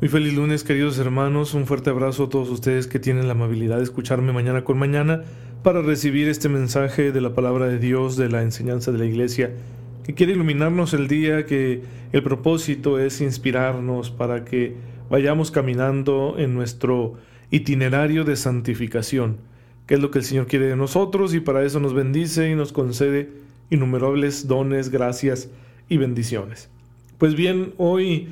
Muy feliz lunes, queridos hermanos. Un fuerte abrazo a todos ustedes que tienen la amabilidad de escucharme mañana con mañana para recibir este mensaje de la palabra de Dios, de la enseñanza de la iglesia, que quiere iluminarnos el día, que el propósito es inspirarnos para que vayamos caminando en nuestro itinerario de santificación, que es lo que el Señor quiere de nosotros y para eso nos bendice y nos concede innumerables dones, gracias y bendiciones. Pues bien, hoy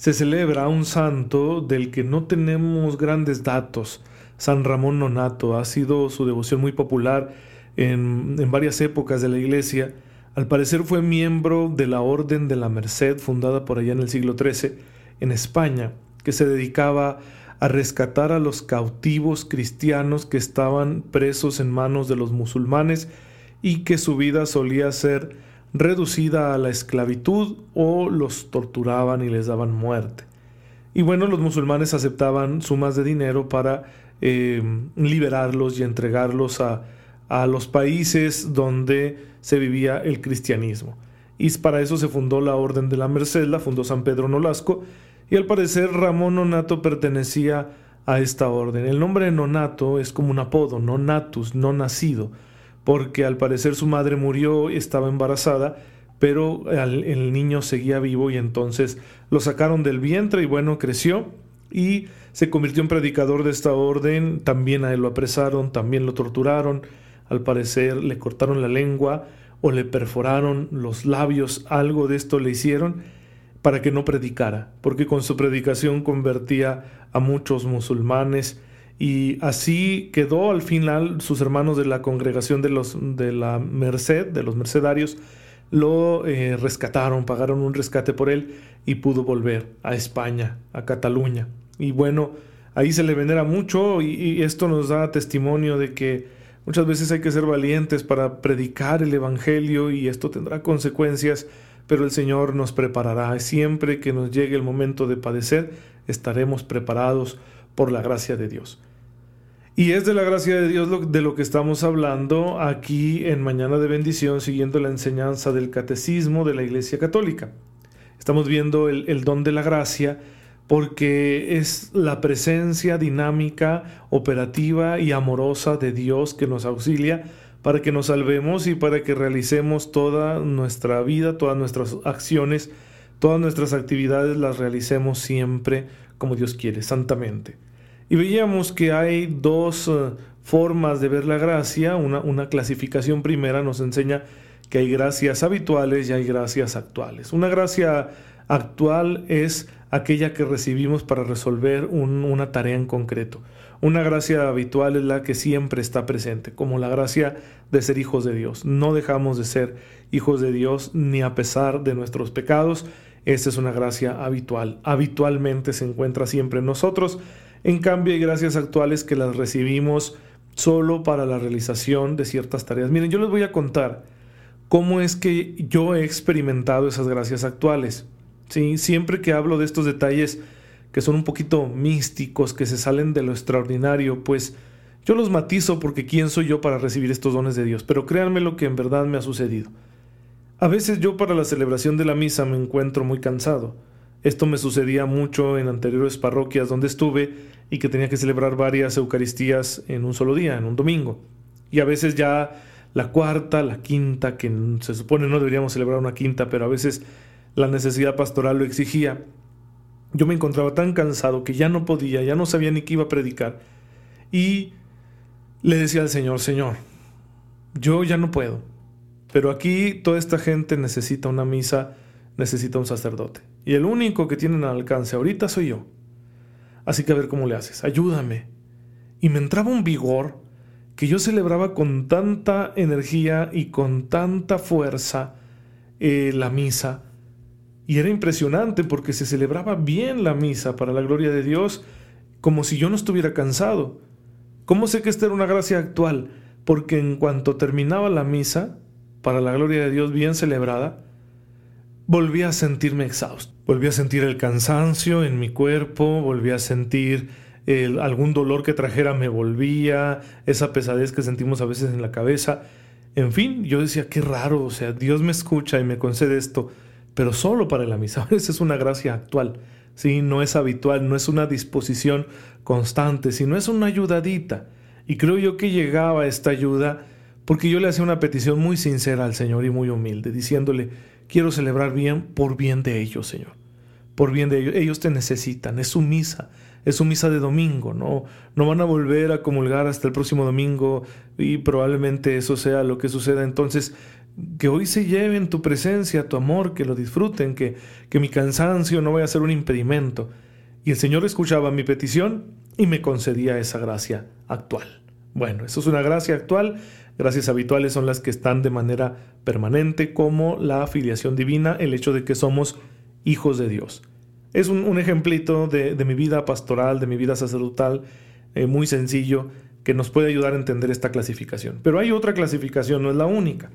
se celebra un santo del que no tenemos grandes datos. San Ramón Nonato ha sido su devoción muy popular en, en, varias épocas de la iglesia. Al parecer fue miembro de la Orden de la Merced, fundada por allá en el siglo XIII en España, que se dedicaba a rescatar a los cautivos cristianos que estaban presos en manos de los musulmanes y que su vida solía ser reducida a la esclavitud o los torturaban y les daban muerte. Y bueno, los musulmanes aceptaban sumas de dinero para eh, liberarlos y entregarlos a, a los países donde se vivía el cristianismo. Y para eso se fundó la Orden de la Merced, la fundó San Pedro Nolasco, y al parecer Ramón Nonato pertenecía a esta orden. El nombre Nonato es como un apodo, no natus, no nacido porque al parecer su madre murió, estaba embarazada, pero el niño seguía vivo y entonces lo sacaron del vientre y bueno, creció y se convirtió en predicador de esta orden, también a él lo apresaron, también lo torturaron, al parecer le cortaron la lengua o le perforaron los labios, algo de esto le hicieron para que no predicara, porque con su predicación convertía a muchos musulmanes y así quedó al final sus hermanos de la congregación de, los, de la Merced, de los mercedarios, lo eh, rescataron, pagaron un rescate por él y pudo volver a España, a Cataluña. Y bueno, ahí se le venera mucho y, y esto nos da testimonio de que muchas veces hay que ser valientes para predicar el Evangelio y esto tendrá consecuencias, pero el Señor nos preparará. Siempre que nos llegue el momento de padecer, estaremos preparados por la gracia de Dios. Y es de la gracia de Dios de lo que estamos hablando aquí en Mañana de Bendición, siguiendo la enseñanza del catecismo de la Iglesia Católica. Estamos viendo el, don de la gracia porque es la presencia dinámica, operativa y amorosa de Dios que nos auxilia para que nos salvemos y para que realicemos toda nuestra vida, todas nuestras acciones, todas nuestras actividades las realicemos siempre como Dios quiere, santamente. Y veíamos que hay dos eh, formas de ver la gracia. Una, una clasificación primera nos enseña que hay gracias habituales y hay gracias actuales. Una gracia actual es aquella que recibimos para resolver una tarea en concreto. Una gracia habitual es la que siempre está presente, como la gracia de ser hijos de Dios. No dejamos de ser hijos de Dios ni a pesar de nuestros pecados. Esta es una gracia habitual. Habitualmente se encuentra siempre en nosotros en cambio, hay gracias actuales que las recibimos solo para la realización de ciertas tareas. Miren, yo les voy a contar cómo es que yo he experimentado esas gracias actuales. Siempre que hablo de estos detalles que son un poquito místicos, que se salen de lo extraordinario, pues yo los matizo porque quién soy yo para recibir estos dones de Dios. Pero créanme lo que en verdad me ha sucedido. A veces yo para la celebración de la misa me encuentro muy cansado esto me sucedía mucho en anteriores parroquias donde estuve y que tenía que celebrar varias Eucaristías en un solo día, en un domingo. Y a veces ya la cuarta, la quinta, que se supone no deberíamos celebrar una quinta, pero a veces la necesidad pastoral lo exigía. Yo me encontraba tan cansado que ya no podía, ya no sabía ni qué iba a predicar. Y le decía al Señor, Señor, yo ya no puedo, pero aquí toda esta gente necesita una misa necesita un sacerdote. Y el único que tienen al alcance ahorita soy yo. Así que a ver cómo le haces, ayúdame. Y me entraba un vigor que yo celebraba con tanta energía y con tanta fuerza eh, la misa. Y era impresionante porque se celebraba bien la misa para la gloria de Dios, como si yo no estuviera cansado. ¿Cómo sé que esta era una gracia actual? Porque en cuanto terminaba la misa, para la gloria de Dios bien celebrada, volví a sentirme exhausto. Volví a sentir el cansancio en mi cuerpo, volví a sentir algún dolor que trajera me volvía, esa pesadez que sentimos a veces en la cabeza. En fin, yo decía, qué raro, o sea, Dios me escucha y me concede esto, pero solo para la misa. Esa es una gracia actual, ¿sí? No es habitual, no es una disposición constante, sino es una ayudadita. Y creo yo que llegaba esta ayuda porque yo le hacía una petición muy sincera al Señor y muy humilde, diciéndole, quiero celebrar bien por bien de ellos, Señor. Por bien de ellos. Ellos te necesitan, es su misa, es su misa de domingo, ¿no? No van a volver a comulgar hasta el próximo domingo y probablemente eso sea lo que suceda. Entonces, que hoy se lleven tu presencia, tu amor, que lo disfruten, que, que mi cansancio no vaya a ser un impedimento. Y el Señor escuchaba mi petición y me concedía esa gracia actual. Bueno, eso es una gracia actual Gracias habituales son las que están de manera permanente, como la afiliación divina, el hecho de que somos hijos de Dios. Es un, ejemplito de, mi vida pastoral, de mi vida sacerdotal, eh, muy sencillo, que nos puede ayudar a entender esta clasificación. Pero hay otra clasificación, no es la única.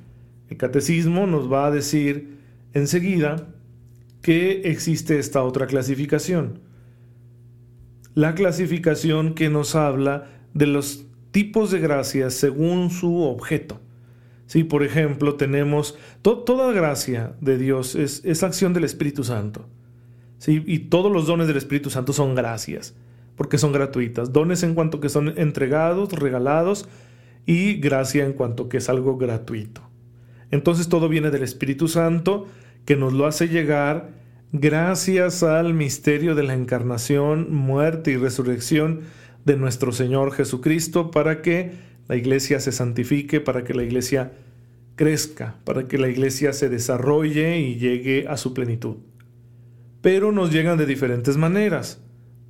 El catecismo nos va a decir enseguida que existe esta otra clasificación. La clasificación que nos habla de los tipos de gracias según su objeto. Sí, por ejemplo, tenemos toda gracia de Dios es, es, acción del Espíritu Santo. Y todos los dones del Espíritu Santo son gracias, porque son gratuitas. Dones en cuanto que son entregados, regalados, y gracia en cuanto que es algo gratuito. Entonces todo viene del Espíritu Santo, que nos lo hace llegar gracias al misterio de la encarnación, muerte y resurrección de nuestro Señor Jesucristo para que la iglesia se santifique, para que la iglesia crezca, para que la iglesia se desarrolle y llegue a su plenitud. Pero nos llegan de diferentes maneras.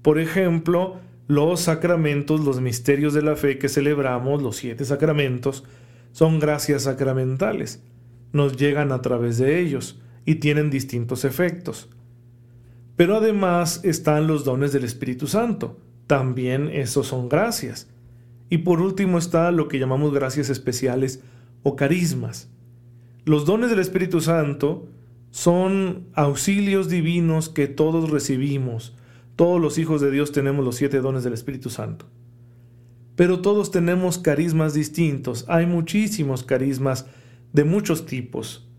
Por ejemplo, los sacramentos, los misterios de la fe que celebramos, los siete sacramentos, son gracias sacramentales. Nos llegan a través de ellos y tienen distintos efectos. Pero además están los dones del Espíritu Santo, también esos son gracias. Y por último está lo que llamamos gracias especiales o carismas. Los dones del Espíritu Santo son auxilios divinos que todos recibimos. Todos los hijos de Dios tenemos los siete dones del Espíritu Santo. Pero todos tenemos carismas distintos. Hay muchísimos carismas de muchos tipos.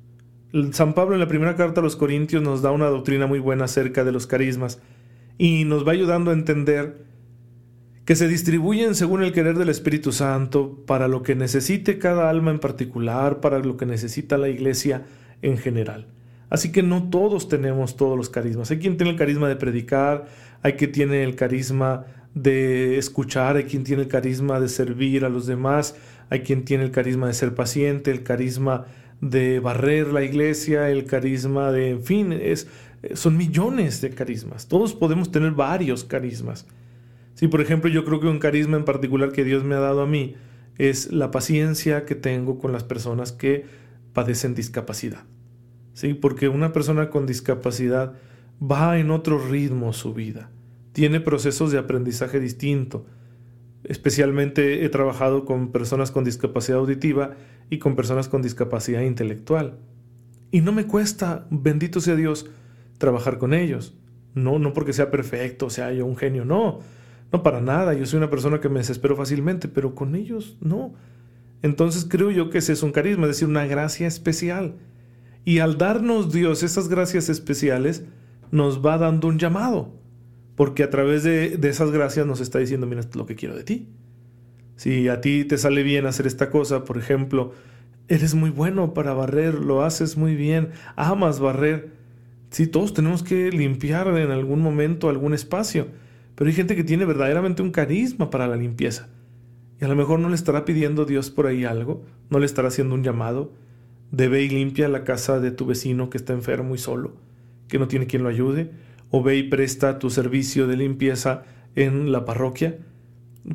San Pablo en la primera carta a los Corintios nos da una doctrina muy buena acerca de los carismas y nos va ayudando a entender que se distribuyen según el querer del Espíritu Santo para lo que necesite cada alma en particular, para lo que necesita la iglesia en general. Así que no todos tenemos todos los carismas. Hay quien tiene el carisma de predicar, hay quien tiene el carisma de escuchar, hay quien tiene el carisma de servir a los demás, hay quien tiene el carisma de ser paciente, el carisma de barrer la iglesia, el carisma de, en fin, es, son millones de carismas. Todos podemos tener varios carismas. Sí, por ejemplo, yo creo que un carisma en particular que Dios me ha dado a mí es la paciencia que tengo con las personas que padecen discapacidad. Sí, porque una persona con discapacidad va en otro ritmo su vida, tiene procesos de aprendizaje distinto. Especialmente he trabajado con personas con discapacidad auditiva y con personas con discapacidad intelectual. Y no me cuesta, bendito sea Dios, trabajar con ellos. No, no porque sea perfecto, sea yo un genio, no, no, para nada, yo soy una persona que me desespero fácilmente, pero con ellos no. Entonces creo yo que ese es un carisma, es decir, una gracia especial. Y al darnos Dios esas gracias especiales, nos va dando un llamado, porque a través de, de esas gracias nos está diciendo, mira, lo que quiero de ti. Si a ti te sale bien hacer esta cosa, por ejemplo, eres muy bueno para barrer, lo haces muy bien, amas barrer. Sí, todos tenemos que limpiar en algún momento algún espacio. Pero hay gente que tiene verdaderamente un carisma para la limpieza. Y a lo mejor no le estará pidiendo Dios por ahí algo, no le estará haciendo un llamado. De ve y limpia la casa de tu vecino que está enfermo y solo, que no tiene quien lo ayude. O ve y presta tu servicio de limpieza en la parroquia.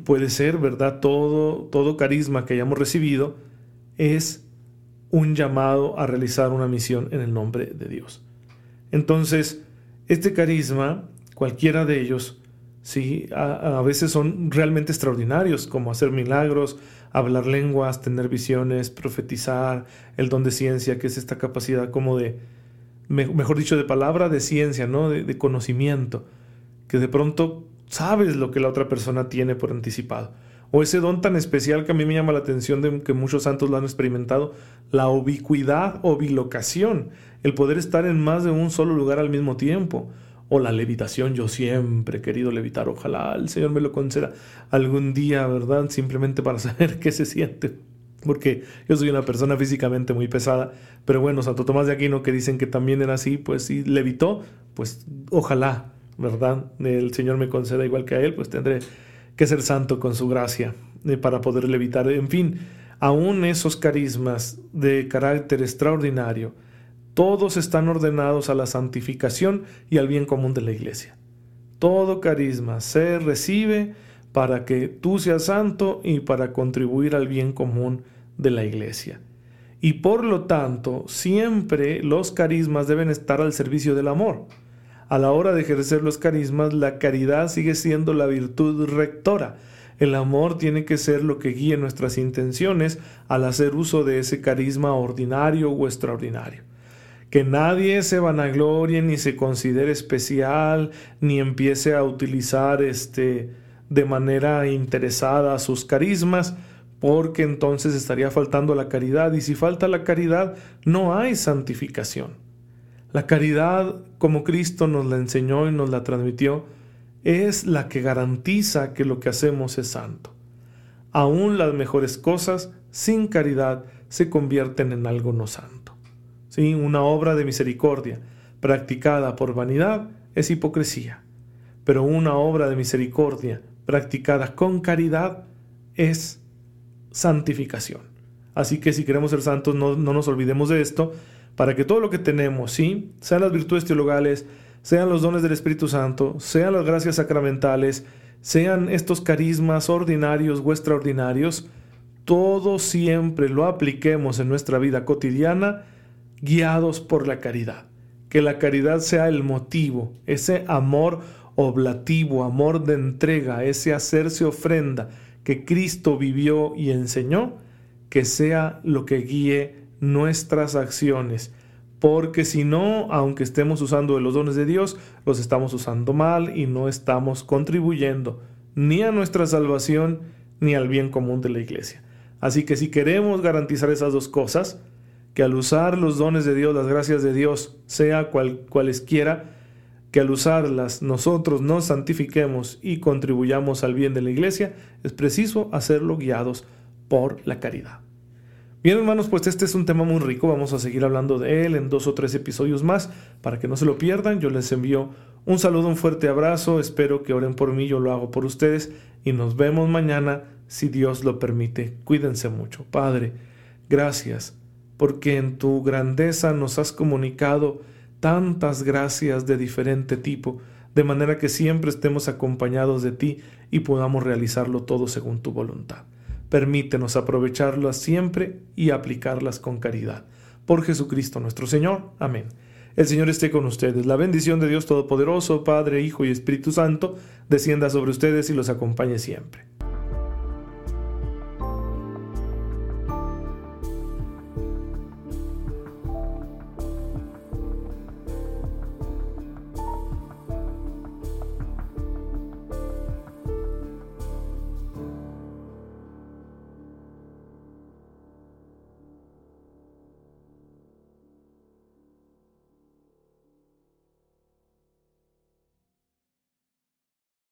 puede ser, ¿verdad? Todo, todo carisma que hayamos recibido es un llamado a realizar una misión en el nombre de Dios. Entonces, este carisma, cualquiera de ellos, sí, a, veces son realmente extraordinarios, como hacer milagros, hablar lenguas, tener visiones, profetizar, el don de ciencia, que es esta capacidad como de, mejor dicho, de palabra, de ciencia, ¿no? De, de conocimiento, que de pronto sabes lo que la otra persona tiene por anticipado. O ese don tan especial que a mí me llama la atención de que muchos santos lo han experimentado, la ubicuidad o bilocación, el poder estar en más de un solo lugar al mismo tiempo. O la levitación, yo siempre he querido levitar, ojalá el Señor me lo conceda algún día, ¿verdad? Simplemente para saber qué se siente. Porque yo soy una persona físicamente muy pesada, pero bueno, Santo Tomás de Aquino que dicen que también era así, pues si levitó, pues ojalá, ¿verdad? El Señor me conceda igual que a él, pues tendré que ser santo con su gracia eh, para poder levitar. En fin, aún esos carismas de carácter extraordinario, todos están ordenados a la santificación y al bien común de la iglesia. Todo carisma se recibe para que tú seas santo y para contribuir al bien común de la iglesia. Y por lo tanto, siempre los carismas deben estar al servicio del amor. A la hora de ejercer los carismas, la caridad sigue siendo la virtud rectora. El amor tiene que ser lo que guíe nuestras intenciones al hacer uso de ese carisma ordinario o extraordinario. Que nadie se vanaglorie ni se considere especial, ni empiece a utilizar este de manera interesada sus carismas, porque entonces estaría faltando la caridad, y si falta la caridad, no hay santificación. La caridad, como Cristo nos la enseñó y nos la transmitió, es la que garantiza que lo que hacemos es santo. Aún las mejores cosas, sin caridad, se convierten en algo no santo. ¿Sí? Una obra de misericordia practicada por vanidad es hipocresía, pero una obra de misericordia practicada con caridad es santificación. Así que si queremos ser santos, no, no nos olvidemos de esto para que todo lo que tenemos, ¿sí? Sean las virtudes teologales, sean los dones del Espíritu Santo, sean las gracias sacramentales, sean estos carismas ordinarios o extraordinarios, todo siempre lo apliquemos en nuestra vida cotidiana guiados por la caridad. Que la caridad sea el motivo, ese amor oblativo, amor de entrega, ese hacerse ofrenda que Cristo vivió y enseñó, que sea lo que guíe nuestras acciones, porque si no, aunque estemos usando los dones de Dios, los estamos usando mal y no estamos contribuyendo ni a nuestra salvación ni al bien común de la iglesia. Así que si queremos garantizar esas dos cosas, que al usar los dones de Dios, las gracias de Dios, sea cual, cualesquiera, que al usarlas nosotros nos santifiquemos y contribuyamos al bien de la iglesia, es preciso hacerlo guiados por la caridad. Bien hermanos, pues este es un tema muy rico, vamos a seguir hablando de él en dos o tres episodios más, para que no se lo pierdan, yo les envío un saludo, un fuerte abrazo, espero que oren por mí, yo lo hago por ustedes y nos vemos mañana si Dios lo permite. Cuídense mucho, Padre, gracias, porque en tu grandeza nos has comunicado tantas gracias de diferente tipo, de manera que siempre estemos acompañados de ti y podamos realizarlo todo según tu voluntad. Permítenos aprovecharlas siempre y aplicarlas con caridad. Por Jesucristo nuestro Señor. Amén. El Señor esté con ustedes. La bendición de Dios Todopoderoso, Padre, Hijo y Espíritu Santo, descienda sobre ustedes y los acompañe siempre.